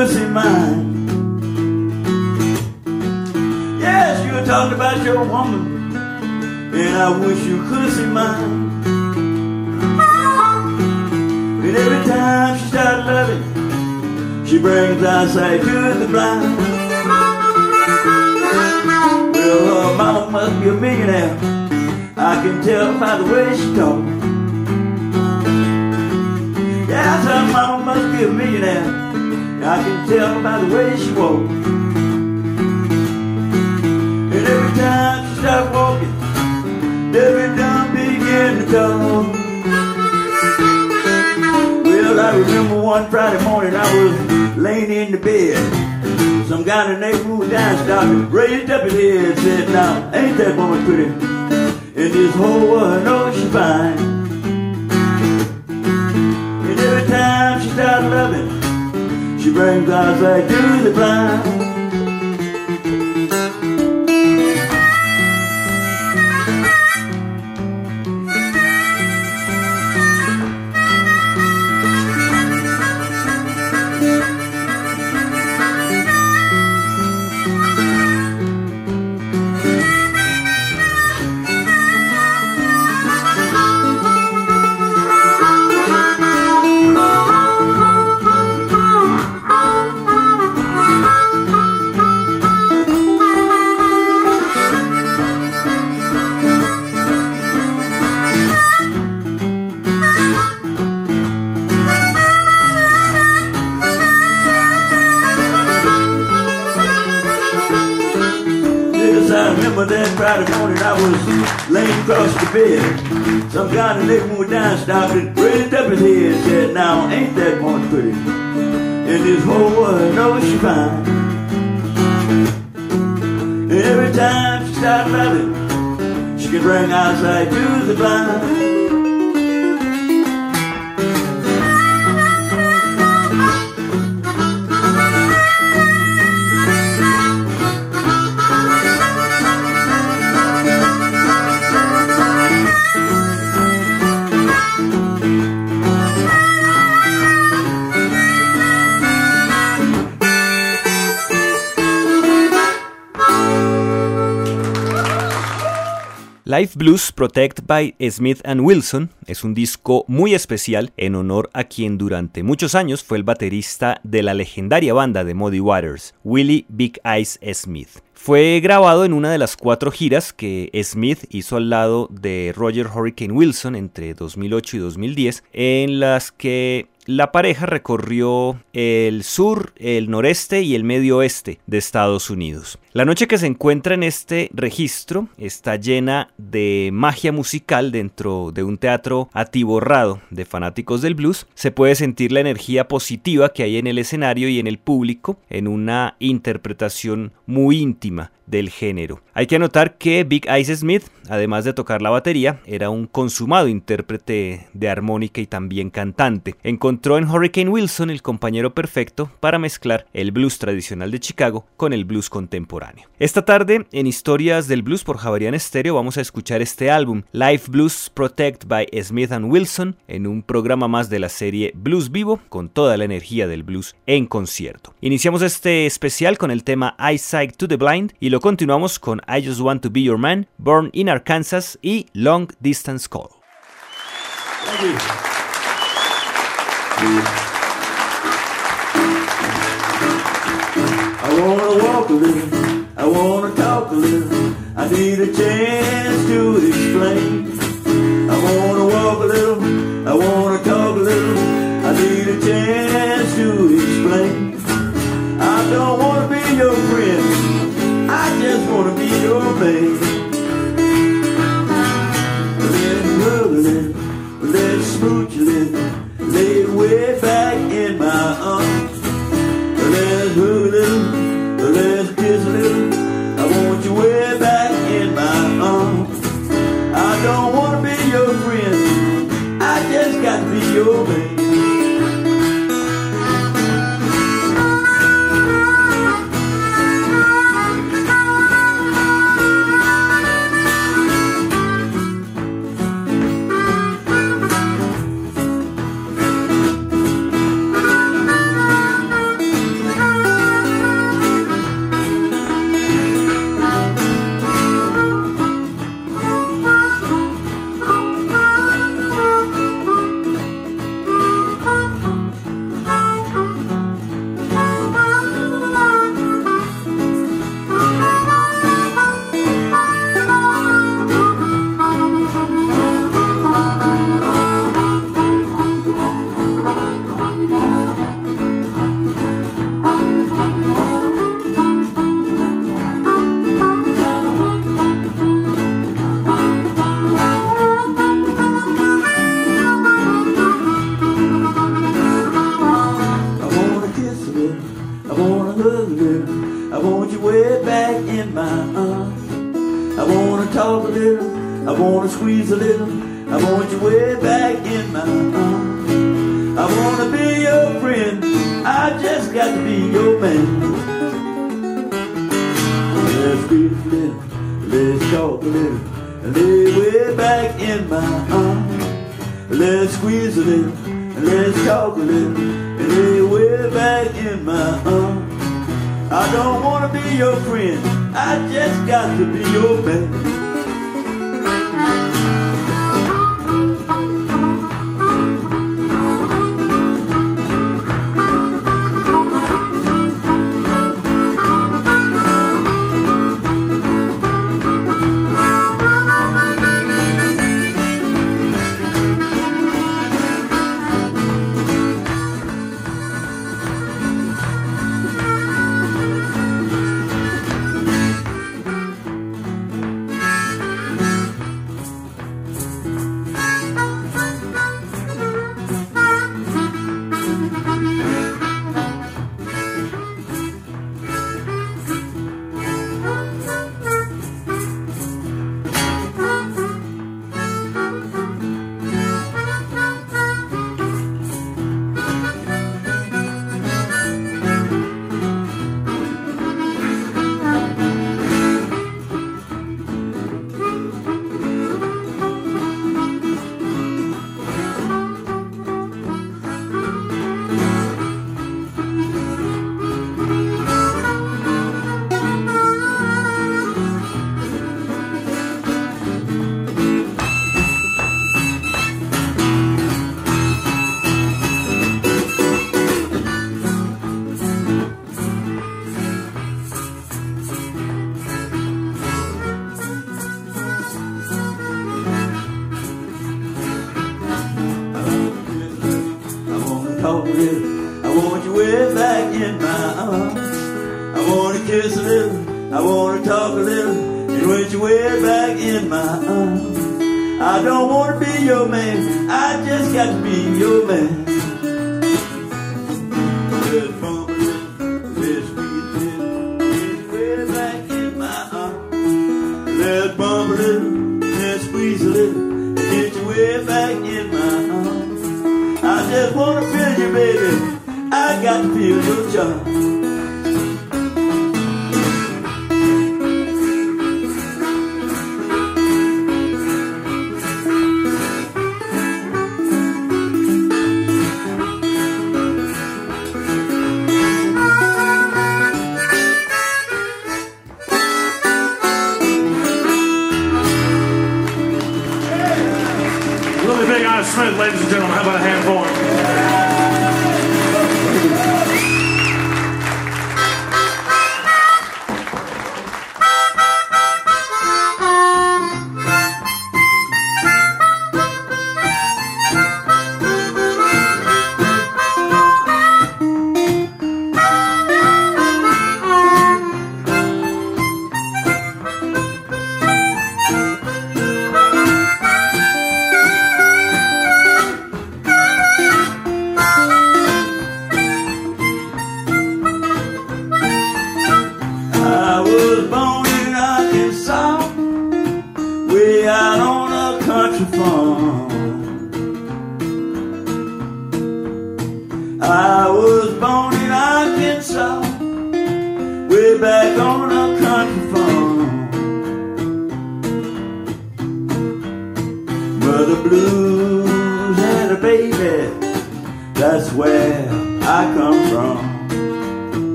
could see mine. Yes, you were talking about your woman, and I wish you could see mine. And every time she starts loving, she brings eyesight to the blind. Well, her mama must be a millionaire. I can tell by the way she talks. Yeah, her mama must be a millionaire. I can tell by the way she walks. And every time she starts walking, every dumb begin to talk. Well, I remember one Friday morning I was laying in the bed. Some guy in the neighborhood down stopped and raised up his head said, Now, ain't that woman pretty? And this whole world knows she fine. And every time she starts loving, she brings like to the blind. Was laying across the bed. Some guy in the neighborhood down stopped and raised up his head and said, Now, ain't that one pretty? And this whole world knows she fine. And every time she starts loving, she can bring outside to the blind. Life Blues Protect by Smith Wilson es un disco muy especial en honor a quien durante muchos años fue el baterista de la legendaria banda de Muddy Waters, Willie Big Eyes Smith. Fue grabado en una de las cuatro giras que Smith hizo al lado de Roger Hurricane Wilson entre 2008 y 2010, en las que la pareja recorrió el sur, el noreste y el medio oeste de Estados Unidos. La noche que se encuentra en este registro está llena de magia musical dentro de un teatro atiborrado de fanáticos del blues. Se puede sentir la energía positiva que hay en el escenario y en el público en una interpretación muy íntima del género. Hay que anotar que Big Ice Smith, además de tocar la batería, era un consumado intérprete de armónica y también cantante. En Hurricane Wilson el compañero perfecto para mezclar el blues tradicional de Chicago con el blues contemporáneo. Esta tarde, en Historias del Blues por Javarian Stereo, vamos a escuchar este álbum, Life Blues Protect by Smith and Wilson, en un programa más de la serie Blues Vivo, con toda la energía del blues en concierto. Iniciamos este especial con el tema Eyesight to the Blind y lo continuamos con I Just Want to Be Your Man, Born in Arkansas y Long Distance Call. I wanna walk a little, I wanna talk a little, I need a chance to explain. I wanna walk a little, I wanna talk a little, I need a chance to explain. I don't wanna be your friend, I just wanna be your man. Let's hug a little, let's smooch lay it way back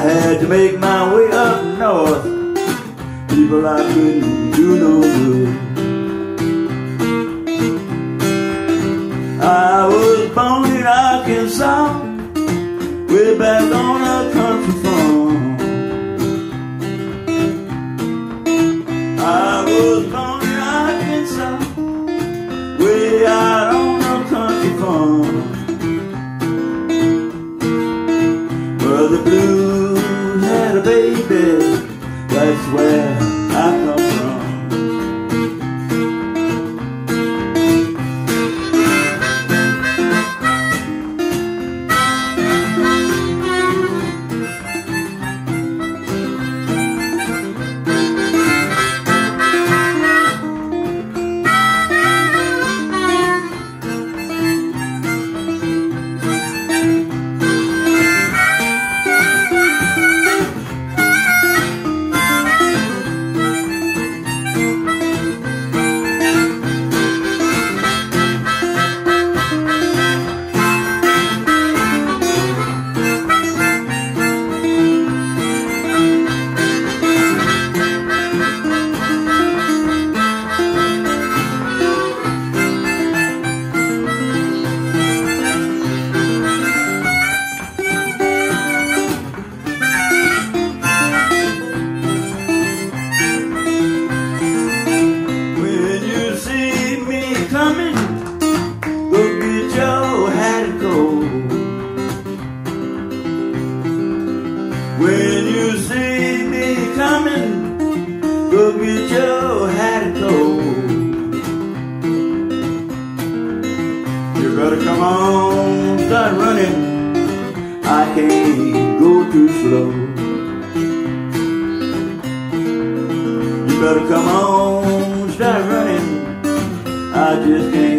had to make my way up north. People I couldn't do no good. I was born in Arkansas Way back on When you see me coming, go get your hat and coat. You better come on, start running. I can't go too slow. You better come on, start running. I just can't.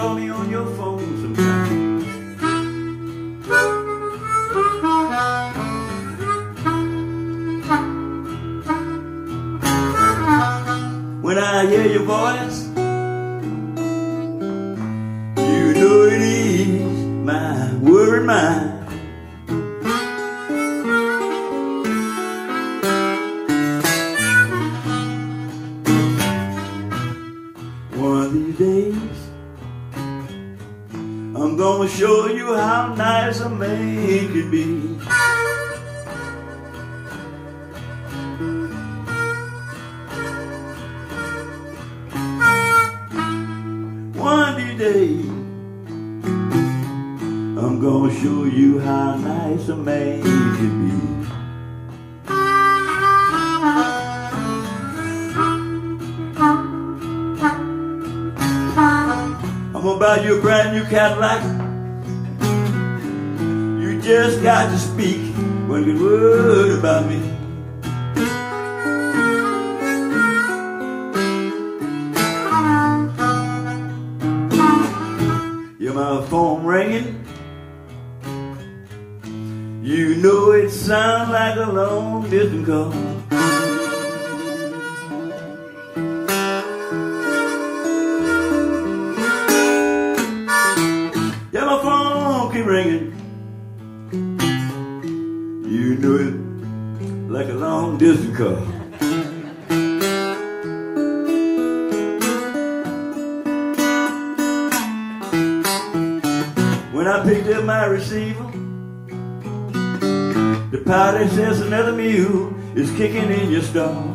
call me on your phone. When I hear your voice, like I picked up my receiver. The pilot says another mule is kicking in your stomach.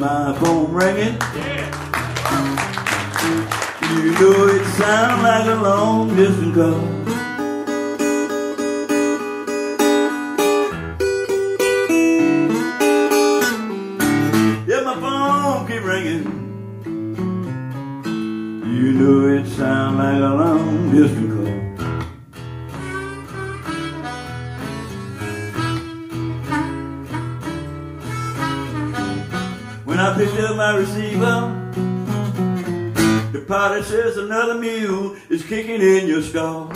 my phone ringing. Yeah. You know it sounds like a long distance call. go.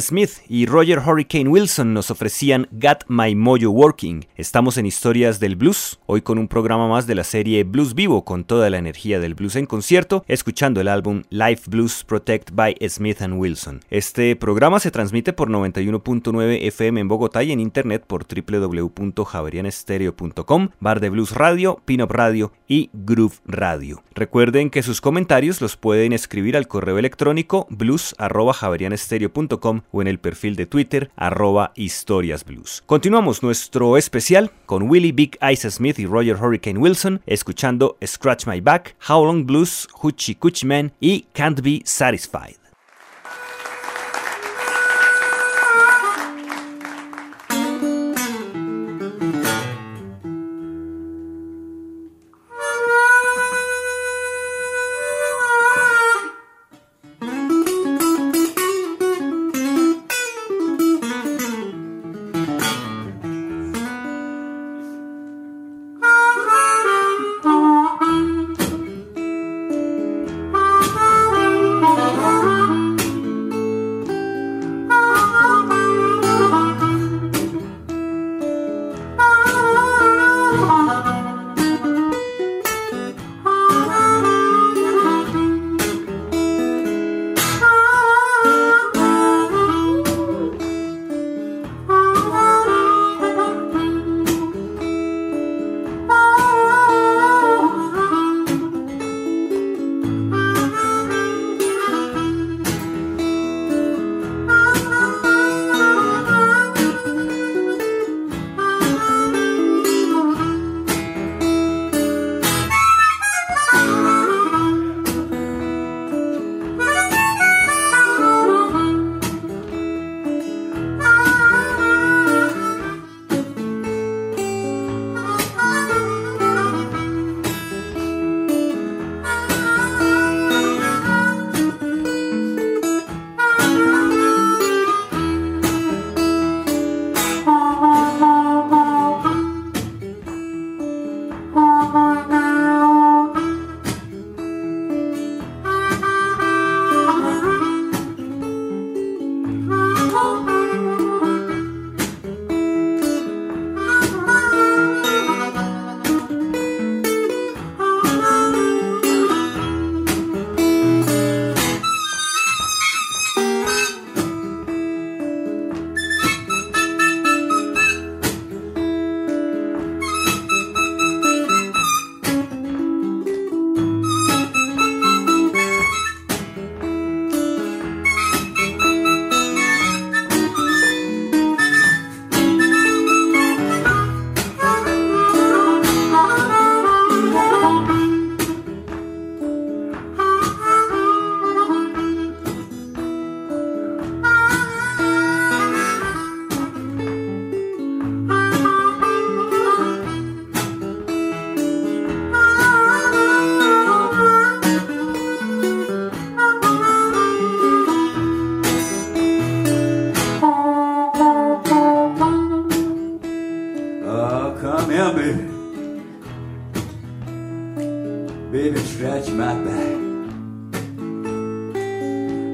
Smith y Roger Hurricane Wilson nos ofrecían Got My Mojo Working. Estamos en Historias del Blues, hoy con un programa más de la serie Blues Vivo con toda la energía del blues en concierto, escuchando el álbum Live Blues Protect by Smith and Wilson. Este programa se transmite por 91.9 FM en Bogotá y en internet por www.javerianestereo.com, Bar de Blues Radio, Pinup Radio y Groove Radio. Recuerden que sus comentarios los pueden escribir al correo electrónico blues@javerianestereo.com o en el perfil de Twitter arroba historiasblues. Continuamos nuestro especial con Willie Big Eyes Smith y Roger Hurricane Wilson escuchando Scratch My Back, How Long Blues, Hoochie Coochie Man y Can't Be Satisfied.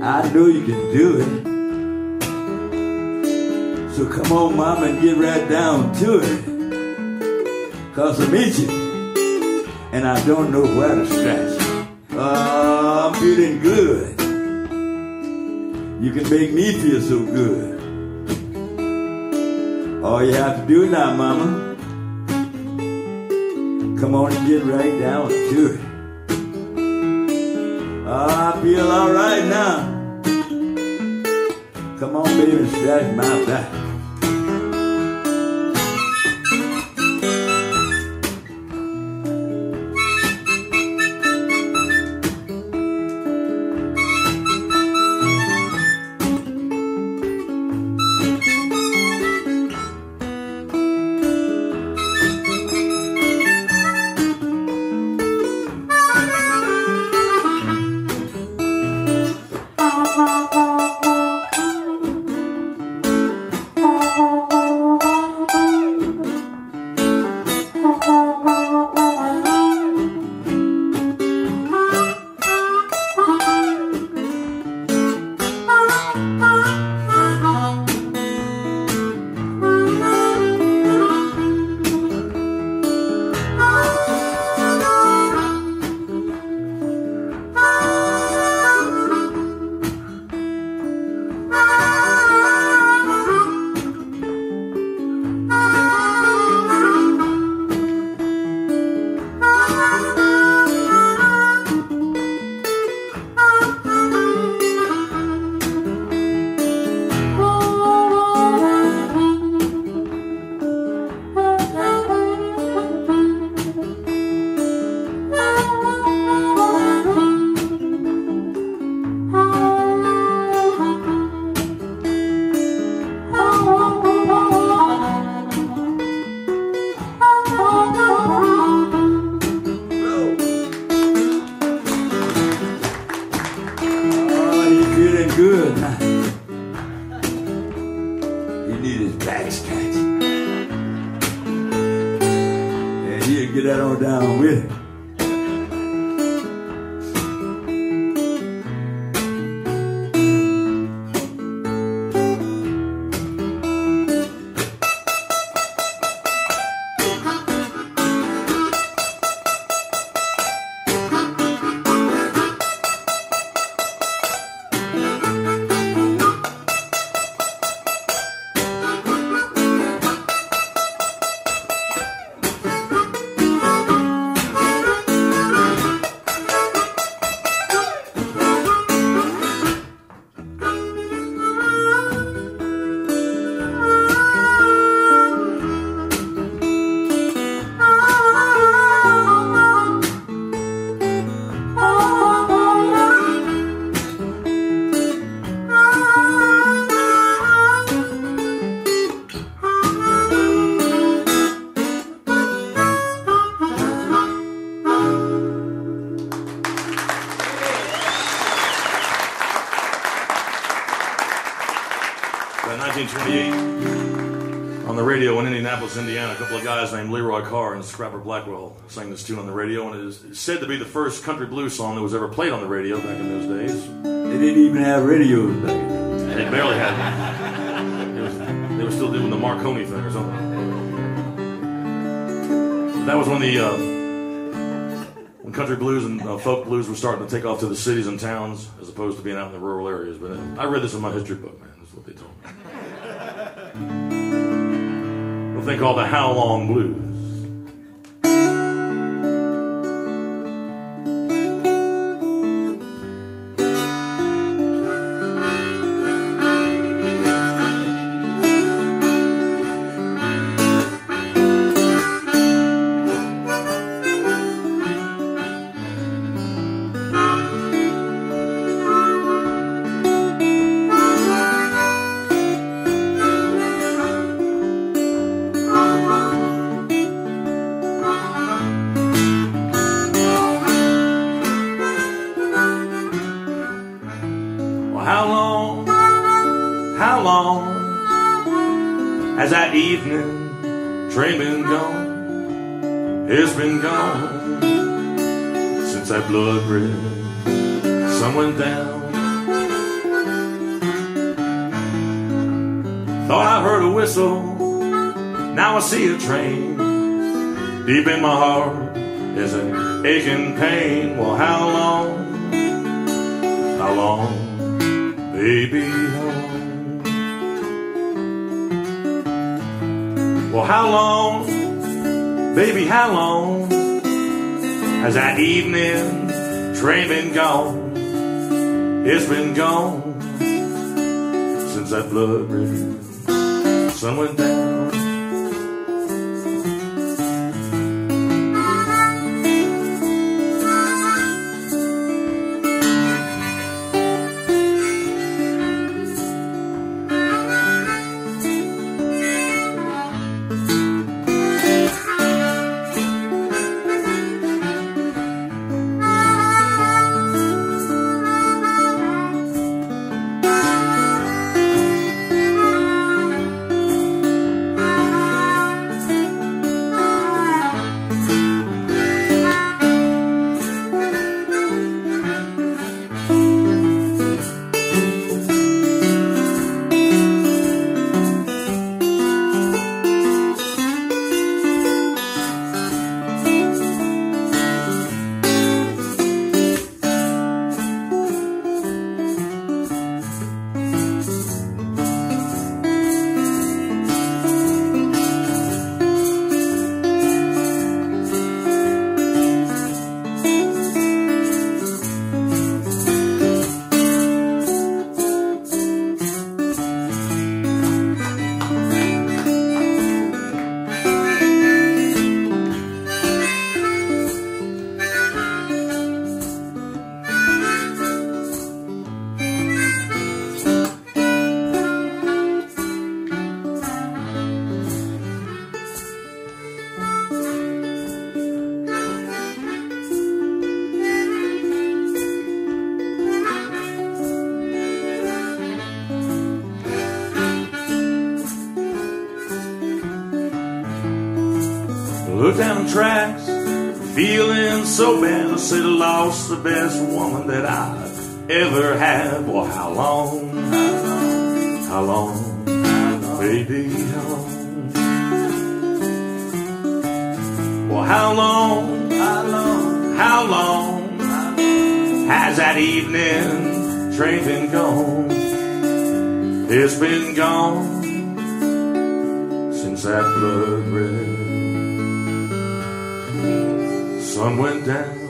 I know you can do it. So come on, mama, and get right down to it. Cause I'm itching, and I don't know where to scratch. Oh, I'm feeling good. You can make me feel so good. All you have to do now, mama, come on and get right down to it. I feel all right now. Baby, and scratch my back. About 1928, on the radio in Indianapolis, Indiana, a couple of guys named Leroy Carr and Scrapper Blackwell sang this tune on the radio, and it is said to be the first country blues song that was ever played on the radio back in those days. They didn't even have radios back then. They barely had. Was, they were still doing the Marconi thing or something. That was when the uh, when country blues and uh, folk blues were starting to take off to the cities and towns as opposed to being out in the rural areas. But uh, I read this in my history book, man. A thing called the How Long Blues. Blood red went down. Thought I heard a whistle, now I see a train. Deep in my heart is an aching pain. Well, how long? How long, baby? Long? Well, how long, baby? How long has that evening train been gone? It's been gone since that blood red sun went down. Look down the tracks, feeling so bad. I said I lost the best woman that I ever had. Well, how long? How long? Baby, how long? Well, how long? How long? How long has that evening train been gone? It's been gone since that blood red sun went down.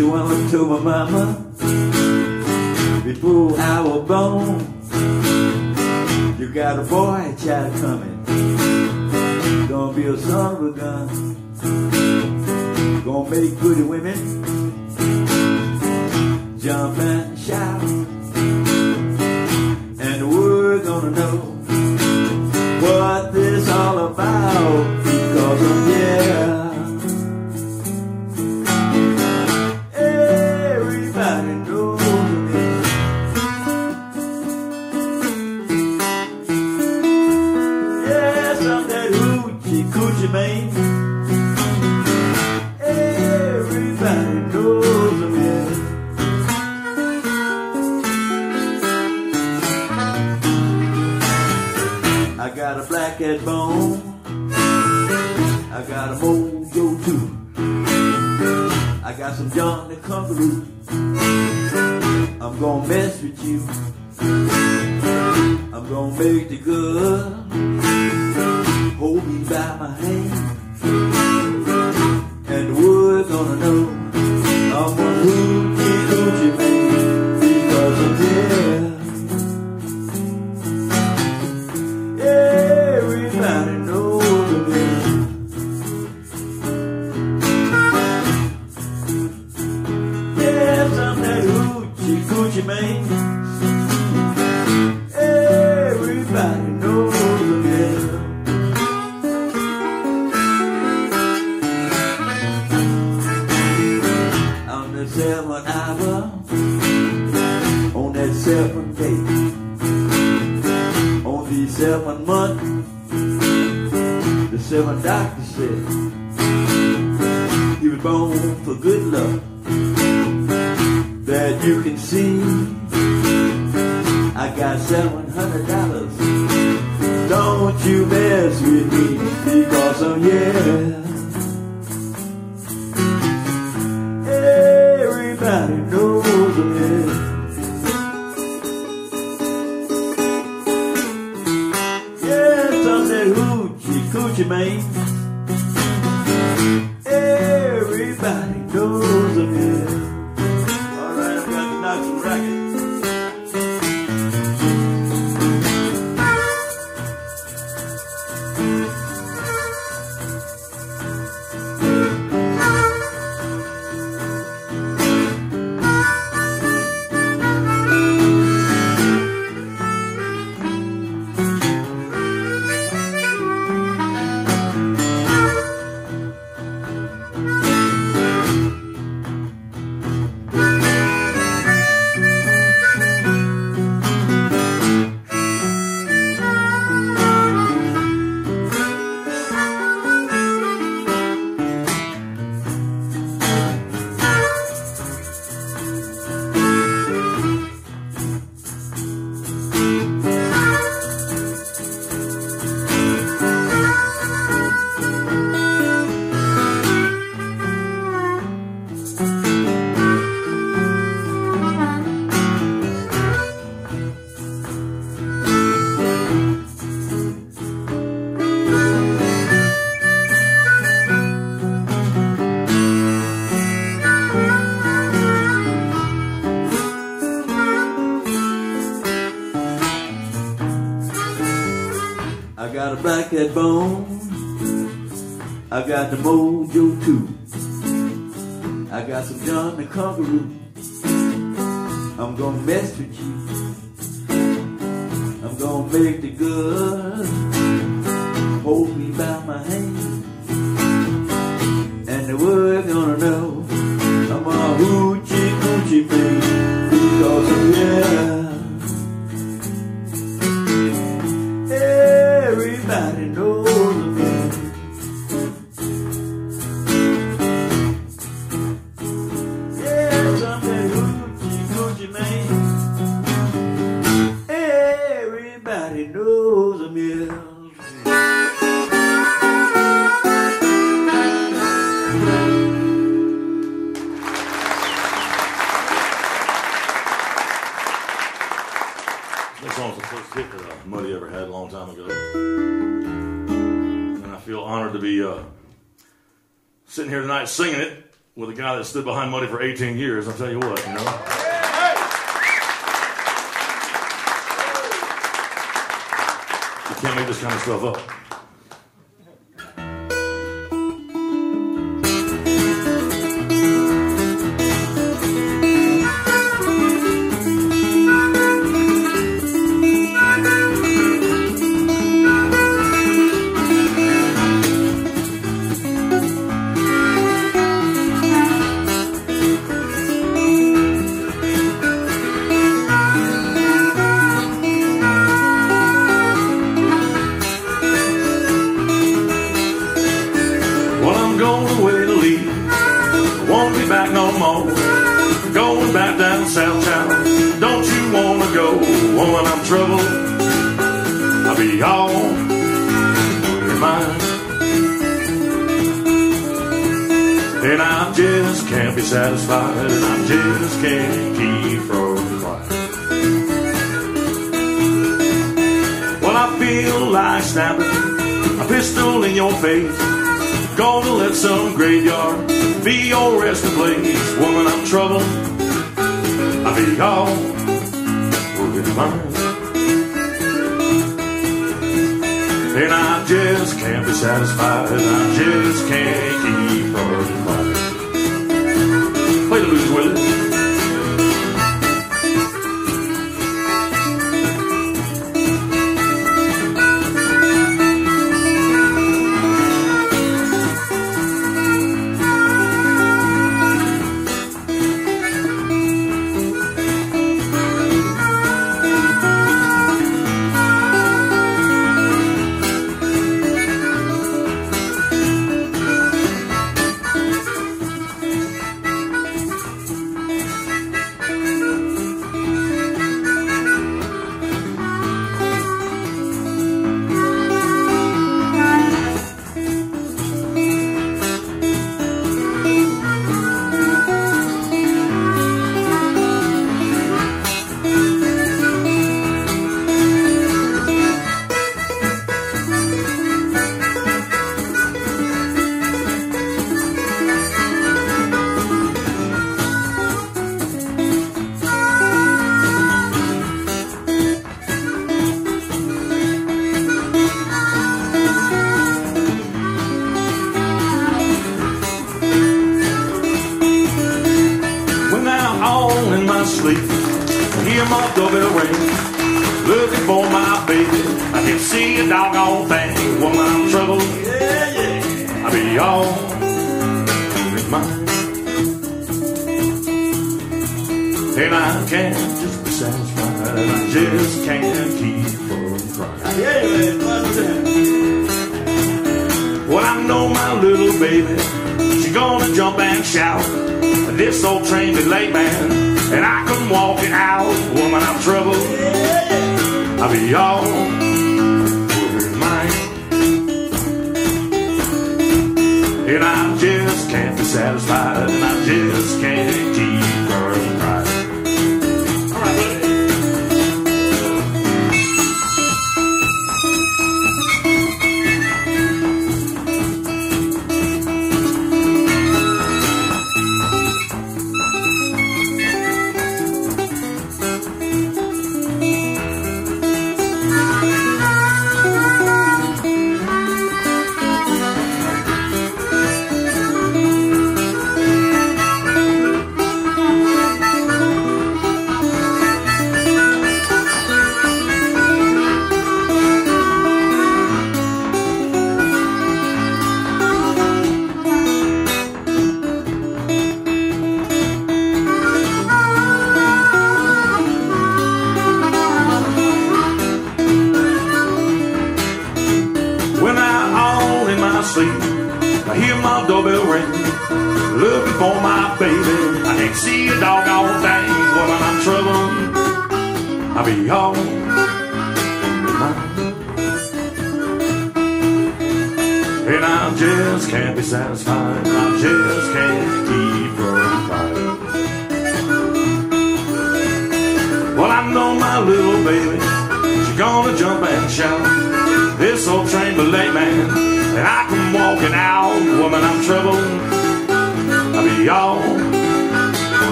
Just one to my mama before I was born. You got a boy child coming. Gonna be a son of a gun. Gonna make pretty women hoochie coochie that bone. I got the mojo too. I got some John the Conqueror. I'm gonna mess with you. for 18 years. I'll tell you what, you know. You can't make this kind of stuff up.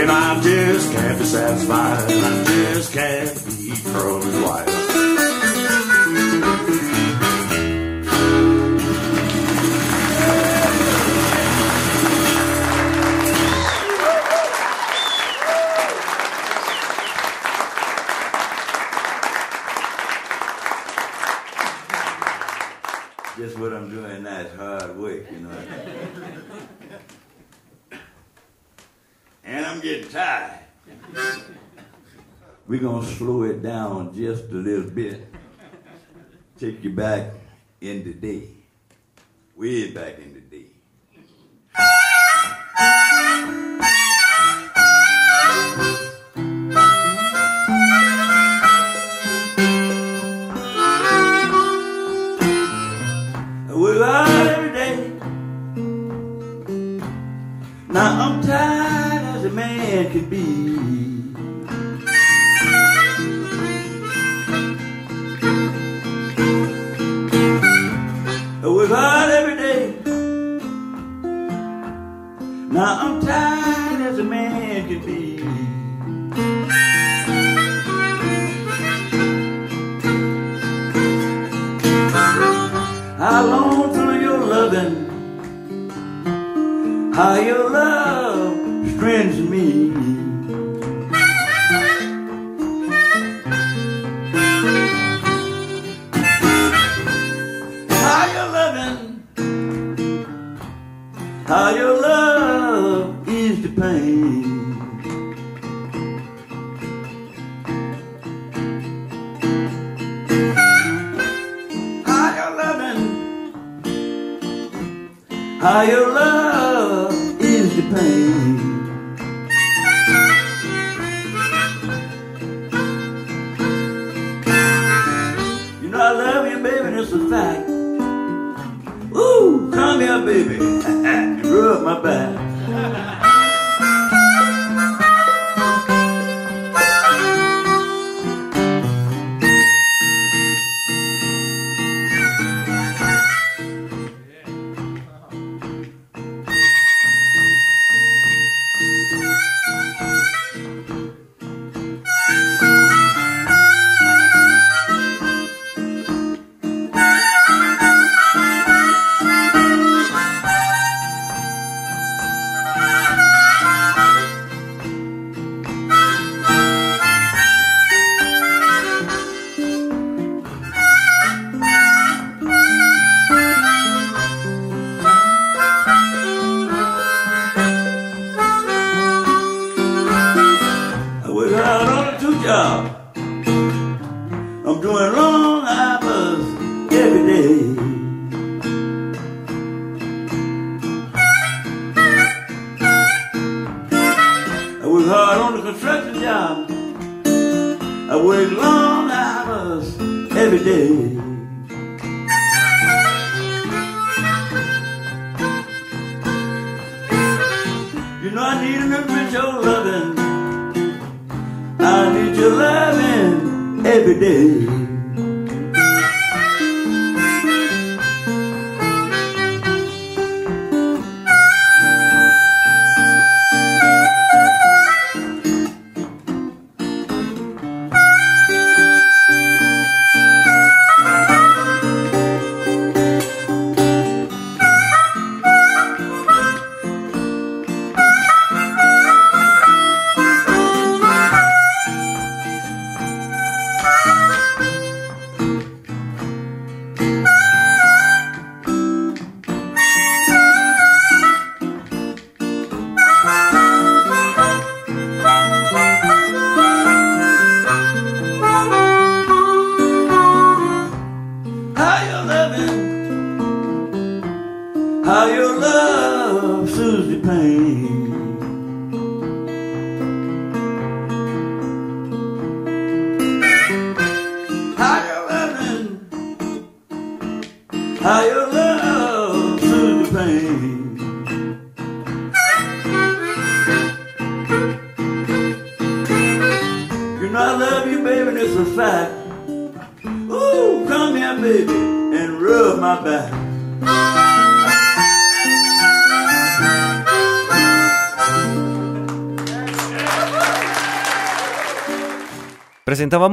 And I just can't be satisfied. I just can't be frozen wild. Getting tired. We're going to slow it down just a little bit. Take you back in the day. Way back in the day. could be. I long for your loving, how your love. How your love is the pain. You know I love you, baby, it's a fact. every day.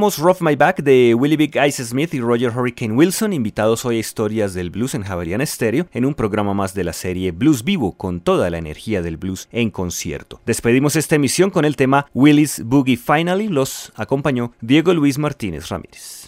Presentábamos Rough My Back de Willie Big Ice Smith y Roger Hurricane Wilson, invitados hoy a Historias del Blues en Javerian Stereo, en un programa más de la serie Blues Vivo, con toda la energía del blues en concierto. Despedimos esta emisión con el tema Willie's Boogie Finally, los acompañó Diego Luis Martínez Ramírez.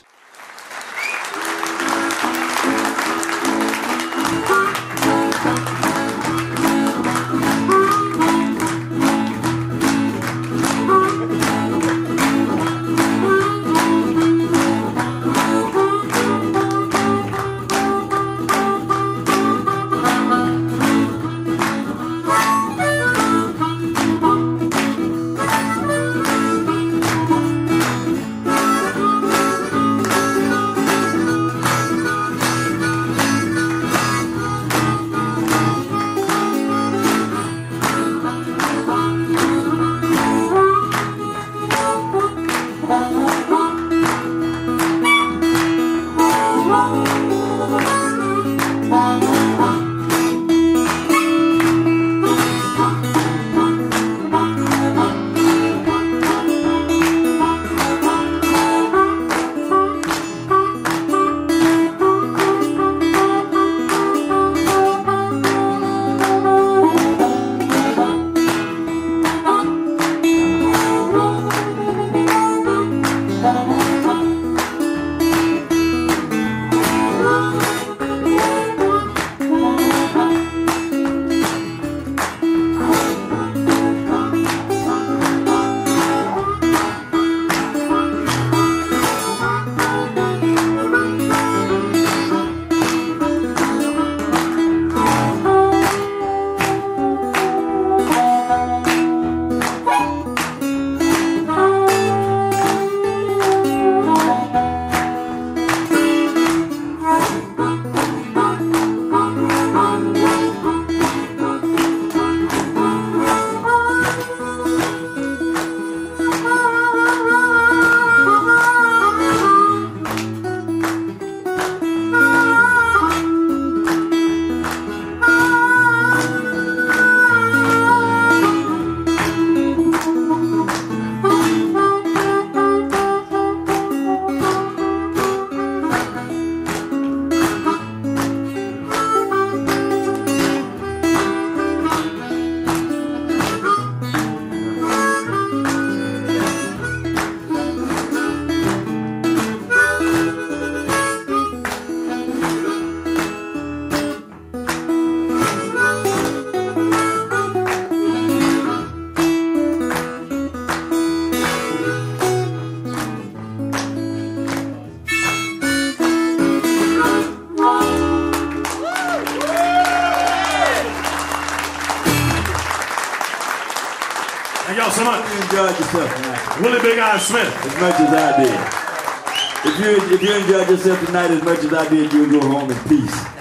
If you enjoyed yourself tonight as much as I did, you'll go home in peace.